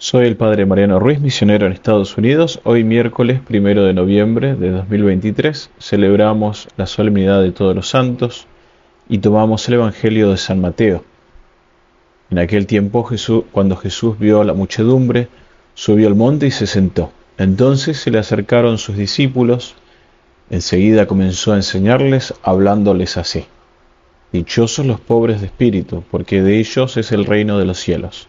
Soy el Padre Mariano Ruiz, misionero en Estados Unidos. Hoy miércoles primero de noviembre de 2023 celebramos la solemnidad de todos los santos y tomamos el Evangelio de San Mateo. En aquel tiempo Jesús, cuando Jesús vio a la muchedumbre, subió al monte y se sentó. Entonces se le acercaron sus discípulos. Enseguida comenzó a enseñarles hablándoles así. Dichosos los pobres de espíritu, porque de ellos es el reino de los cielos.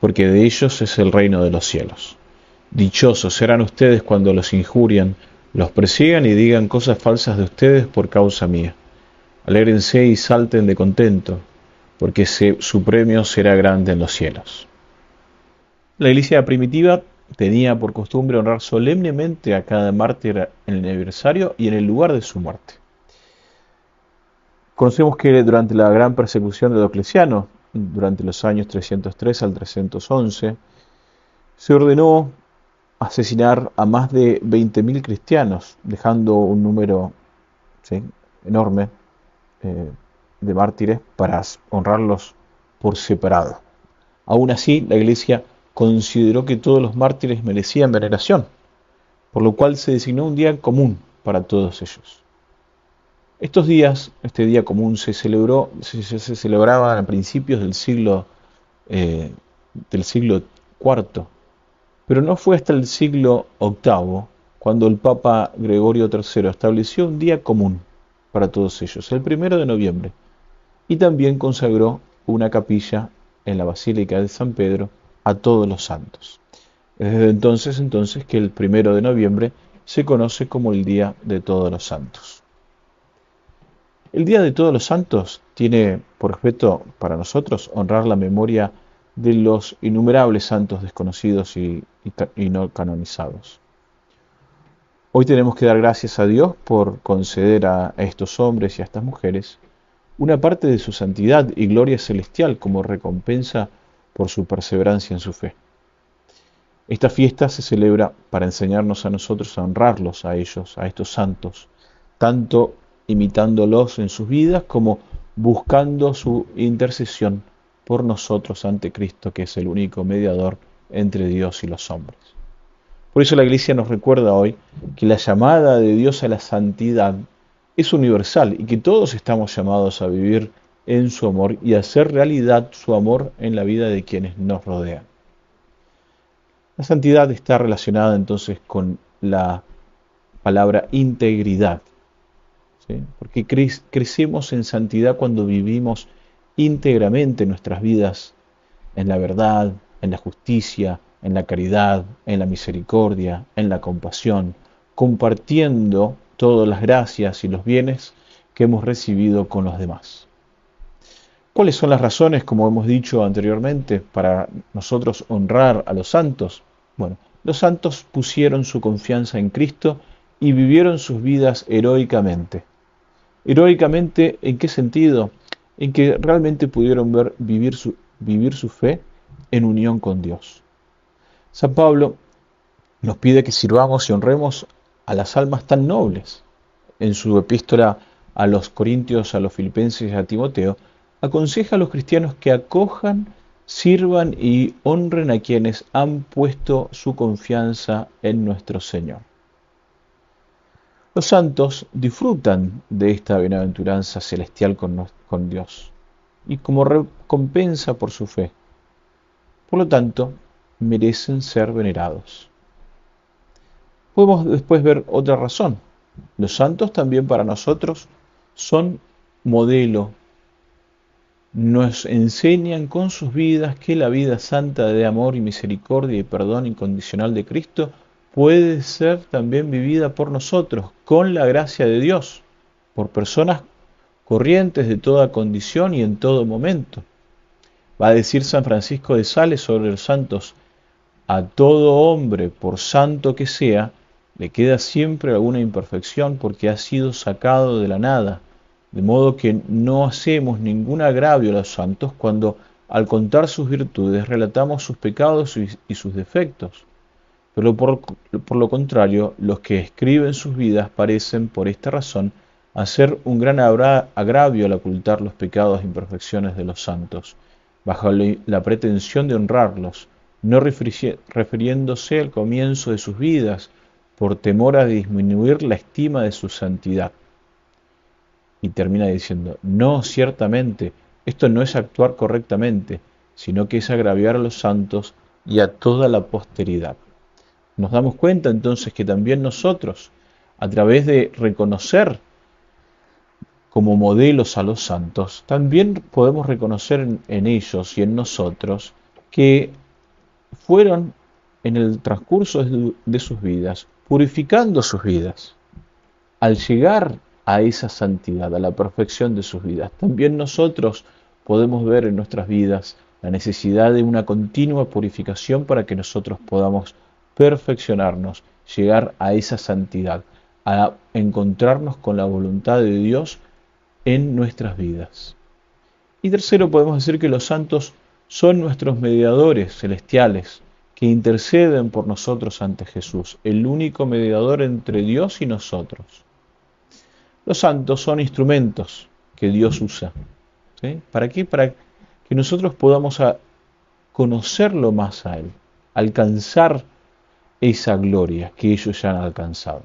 porque de ellos es el reino de los cielos. Dichosos serán ustedes cuando los injurian, los persigan y digan cosas falsas de ustedes por causa mía. Alégrense y salten de contento, porque su premio será grande en los cielos. La iglesia primitiva tenía por costumbre honrar solemnemente a cada mártir en el aniversario y en el lugar de su muerte. Conocemos que durante la gran persecución de Diocleciano, durante los años 303 al 311, se ordenó asesinar a más de 20.000 cristianos, dejando un número enorme eh, de mártires para honrarlos por separado. Aún así, la Iglesia consideró que todos los mártires merecían veneración, por lo cual se designó un día común para todos ellos. Estos días, este día común se celebró, se, celebraba a principios del siglo eh, del siglo IV, pero no fue hasta el siglo VIII cuando el Papa Gregorio III estableció un día común para todos ellos, el primero de noviembre, y también consagró una capilla en la Basílica de San Pedro a todos los santos. Desde entonces, entonces, que el primero de noviembre se conoce como el Día de Todos los Santos. El Día de Todos los Santos tiene por objeto para nosotros honrar la memoria de los innumerables santos desconocidos y, no canonizados. Hoy tenemos que dar gracias a Dios por conceder a estos hombres y a estas mujeres una parte de su santidad y gloria celestial como recompensa por su perseverancia en su fe. Esta fiesta se celebra para enseñarnos a nosotros a honrarlos a ellos, a estos santos, tanto imitándolos en sus vidas como buscando su intercesión por nosotros ante Cristo, que es el único mediador entre Dios y los hombres. Por eso la Iglesia nos recuerda hoy que la llamada de Dios a la santidad es universal y que todos estamos llamados a vivir en su amor y a hacer realidad su amor en la vida de quienes nos rodean. La santidad está relacionada entonces con la palabra integridad, porque crecemos en santidad cuando vivimos íntegramente nuestras vidas en la verdad, en la justicia, en la caridad, en la misericordia, en la compasión, compartiendo todas las gracias y los bienes que hemos recibido con los demás. ¿Cuáles son las razones, como hemos dicho anteriormente, para nosotros honrar a los santos? Bueno, los santos pusieron su confianza en Cristo y vivieron sus vidas heroicamente. Heroicamente, ¿en qué sentido? En que realmente pudieron ver vivir su, vivir su fe en unión con Dios. San Pablo nos pide que sirvamos y honremos a las almas tan nobles. En su epístola a los Corintios, a los Filipenses y a Timoteo, aconseja a los cristianos que acojan, sirvan y honren a quienes han puesto su confianza en nuestro Señor. Los santos disfrutan de esta bienaventuranza celestial con, Dios y como recompensa por su fe. Por lo tanto, merecen ser venerados. Podemos después ver otra razón. Los santos también para nosotros son modelo. Nos enseñan con sus vidas que la vida santa de amor y misericordia y perdón incondicional de Cristo puede ser también vivida por nosotros, con la gracia de Dios, por personas corrientes de toda condición y en todo momento. Va a decir San Francisco de Sales sobre los santos, A todo hombre, por santo que sea, le queda siempre alguna imperfección porque ha sido sacado de la nada, de modo que no hacemos ningún agravio a los santos cuando al contar sus virtudes relatamos sus pecados y sus defectos. Pero por, lo contrario, los que escriben sus vidas parecen, por esta razón, hacer un gran agravio al ocultar los pecados e imperfecciones de los santos, bajo la pretensión de honrarlos, no refiriéndose al comienzo de sus vidas, por temor a disminuir la estima de su santidad. Y termina diciendo, no, ciertamente, esto no es actuar correctamente, sino que es agraviar a los santos y a toda la posteridad. Nos damos cuenta entonces que también nosotros, a través de reconocer como modelos a los santos, también podemos reconocer en, ellos y en nosotros que fueron en el transcurso de sus vidas purificando sus vidas. Al llegar a esa santidad, a la perfección de sus vidas, también nosotros podemos ver en nuestras vidas la necesidad de una continua purificación para que nosotros podamos perfeccionarnos, llegar a esa santidad, a encontrarnos con la voluntad de Dios en nuestras vidas. Y tercero, podemos decir que los santos son nuestros mediadores celestiales, que interceden por nosotros ante Jesús, el único mediador entre Dios y nosotros. Los santos son instrumentos que Dios usa. ¿Para qué? Para que nosotros podamos conocerlo más a Él, alcanzar esa gloria que ellos ya han alcanzado.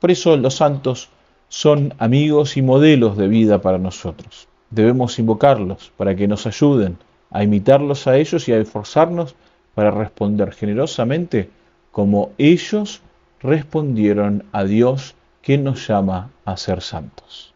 Por eso los santos son amigos y modelos de vida para nosotros. Debemos invocarlos para que nos ayuden a imitarlos a ellos y a esforzarnos para responder generosamente como ellos respondieron a Dios que nos llama a ser santos.